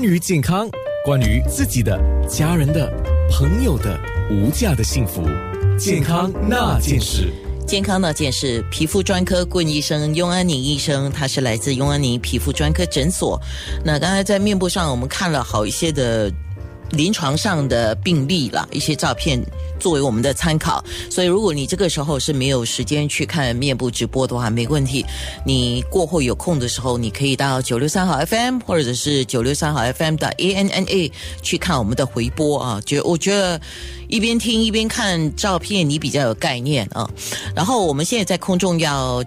关于健康，关于自己的、家人的、朋友的无价的幸福，健康那件事。健康那件事，皮肤专科顾问医生雍安宁医生，他是来自雍安宁皮肤专科诊所。那刚才在面部上，我们看了好一些的临床上的病例啦，一些照片作为我们的参考。所以，如果你这个时候是没有时间去看面部直播的话，没问题。你过后有空的时候，你可以到九六三号 FM 或者是九六三号 FM 的 ANNA 去看我们的回播啊。觉我觉得一边听一边看照片，你比较有概念啊。然后我们现在在空中要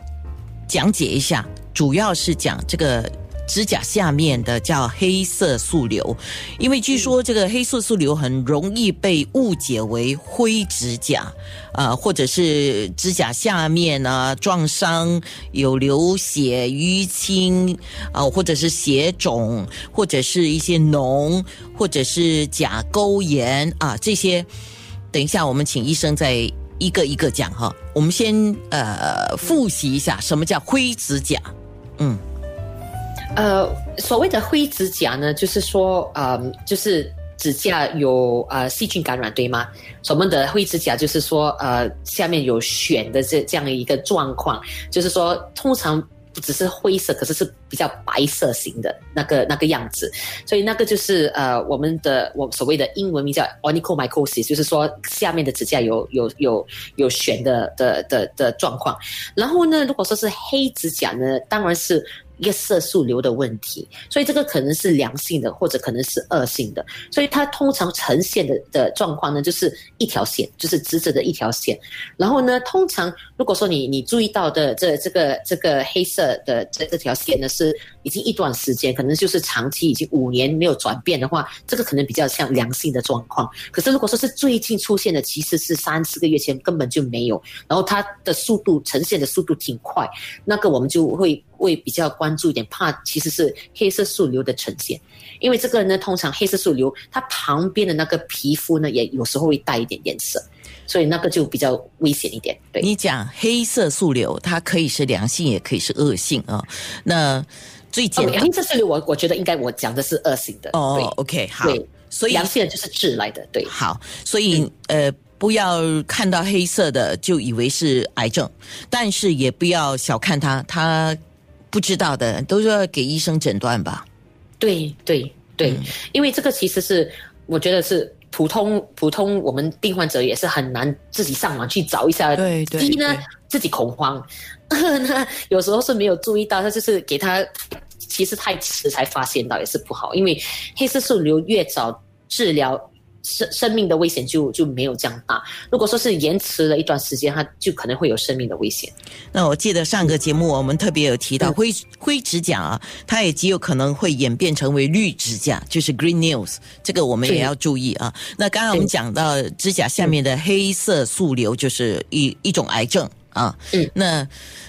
讲解一下，主要是讲这个指甲下面的叫黑色素瘤，因为据说这个黑色素瘤很容易被误解为灰指甲，啊，或者是指甲下面啊撞伤有流血、淤青啊，或者是血肿，或者是一些脓，或者是甲沟炎啊这些。等一下，我们请医生再一个一个讲哈。我们先呃复习一下什么叫灰指甲。嗯，呃，所谓的灰指甲呢，就是说，呃、就是指甲有呃细菌感染，对吗？所谓的灰指甲就是说，呃，下面有癣的这这样一个状况，就是说，通常不只是灰色，可是是比较白色型的那个那个样子，所以那个就是呃我们的我所谓的英文名叫 onychomycosis，就是说下面的指甲有有有有癣的的的的状况。然后呢，如果说是黑指甲呢，当然是一个色素瘤的问题，所以这个可能是良性的，或者可能是恶性的。所以它通常呈现的的状况呢，就是一条线，就是直直的一条线。然后呢，通常如果说你你注意到的这这个这个黑色的这这条线呢，是已经一段时间，可能就是长期已经五年没有转变的话，这个可能比较像良性的状况。可是如果说是最近出现的，其实是三四个月前根本就没有，然后它的速度呈现的速度挺快，那个我们就会会比较关注一点，怕其实是黑色素瘤的呈现。因为这个人呢，通常黑色素瘤它旁边的那个皮肤呢，也有时候会带一点颜色，所以那个就比较危险一点。对，你讲黑色素瘤，它可以是良性，也可以是恶性啊。那最简黑色素瘤我我觉得应该我讲的是恶性的。哦，OK，好对，所以良性的就是治来的，对。好，所以呃，不要看到黑色的就以为是癌症，但是也不要小看它，它不知道的都是要给医生诊断吧。对对对，嗯因为这个其实是我觉得是普通普通我们病患者也是很难自己上网去找一下。对对第一呢，自己恐慌，那有时候是没有注意到，他就是给他其实太迟才发现到也是不好，因为黑色素瘤越早治疗。生生命的危险就就没有这样大。如果说是延迟了一段时间，它就可能会有生命的危险。那我记得上个节目我们特别有提到嗯灰灰指甲啊，它也极有可能会演变成为绿指甲，就是 green nails，这个我们也要注意啊。那刚刚我们讲到指甲下面的黑色素瘤，就是一一种癌症啊。嗯，那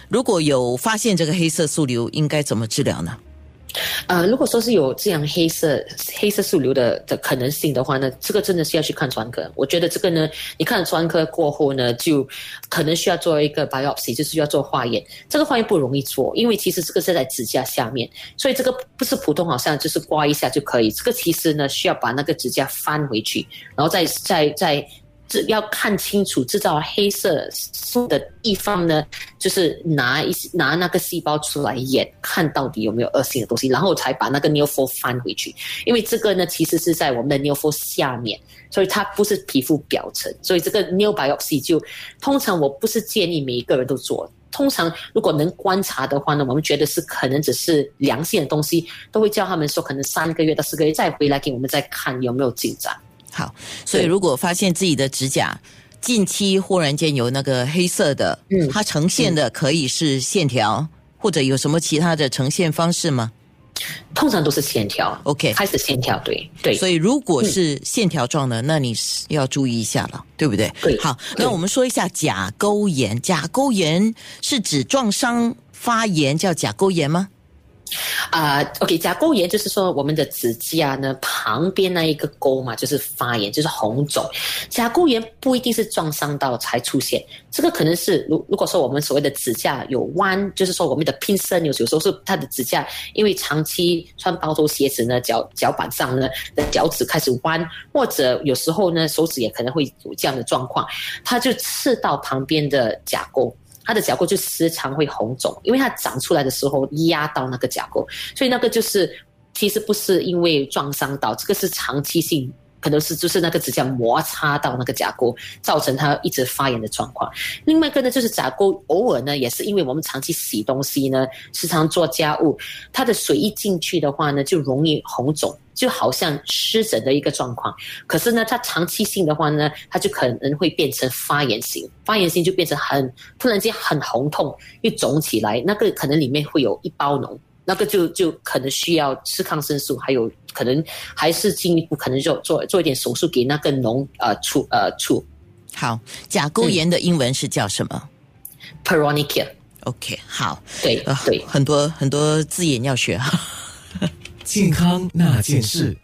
如果有发现这个黑色素瘤，应该怎么治疗呢？呃，如果说是有这样黑色黑色素瘤的的可能性的话呢，这个真的是要去看专科。我觉得这个呢，你看了专科过后呢，就可能需要做一个 biopsy，就是要做化验。这个化验不容易做，因为其实这个是在指甲下面，所以这个不是普通好像就是刮一下就可以。这个其实呢，需要把那个指甲翻回去，然后再再再。这要看清楚制造黑色素的地方呢，就是拿一拿那个细胞出来验，看到底有没有恶性的东西，然后才把那个 n e o f o 翻回去。因为这个呢，其实是在我们的 n e o f o 下面，所以它不是皮肤表层，所以这个 n e o biopsy 就通常我不是建议每一个人都做。通常如果能观察的话呢，我们觉得是可能只是良性的东西，都会叫他们说可能三个月到四个月再回来给我们再看有没有进展。好，所以如果发现自己的指甲近期忽然间有那个黑色的，嗯它呈现的可以是线条，或者有什么其他的呈现方式吗通常都是线条？OK，开始线条，对对。所以如果是线条状的，那你是要注意一下了，对不对？对好，那我们说一下甲沟炎。甲沟炎是指撞伤发炎叫甲沟炎吗？啊、o k 甲沟炎就是说我们的指甲呢旁边那一个沟嘛，就是发炎，就是红肿。甲沟炎不一定是撞伤到才出现，这个可能是如如果说我们所谓的指甲有弯，就是说我们的拼身有有时候是它的指甲因为长期穿包头鞋子呢，脚脚板上呢的脚趾开始弯，或者有时候呢手指也可能会有这样的状况，它就刺到旁边的甲沟。它的甲沟就时常会红肿，因为它长出来的时候压到那个甲沟，所以那个就是其实不是因为撞伤到，这个是长期性，可能是就是那个指甲摩擦到那个甲沟，造成它一直发炎的状况。另外一个呢，就是甲沟偶尔呢，也是因为我们长期洗东西呢，时常做家务，它的水一进去的话呢，就容易红肿。就好像湿疹的一个状况，可是呢，它长期性的话呢，它就可能会变成发炎型，发炎型就变成很突然间很红痛，又肿起来，那个可能里面会有一包脓，那个就就可能需要吃抗生素，还有可能还是进一步可能就做做一点手术给那个脓呃处呃处好，甲沟炎的英文是叫什么、peronicea，o k 好，对呃对。很多很多字眼要学哈。健康那件事。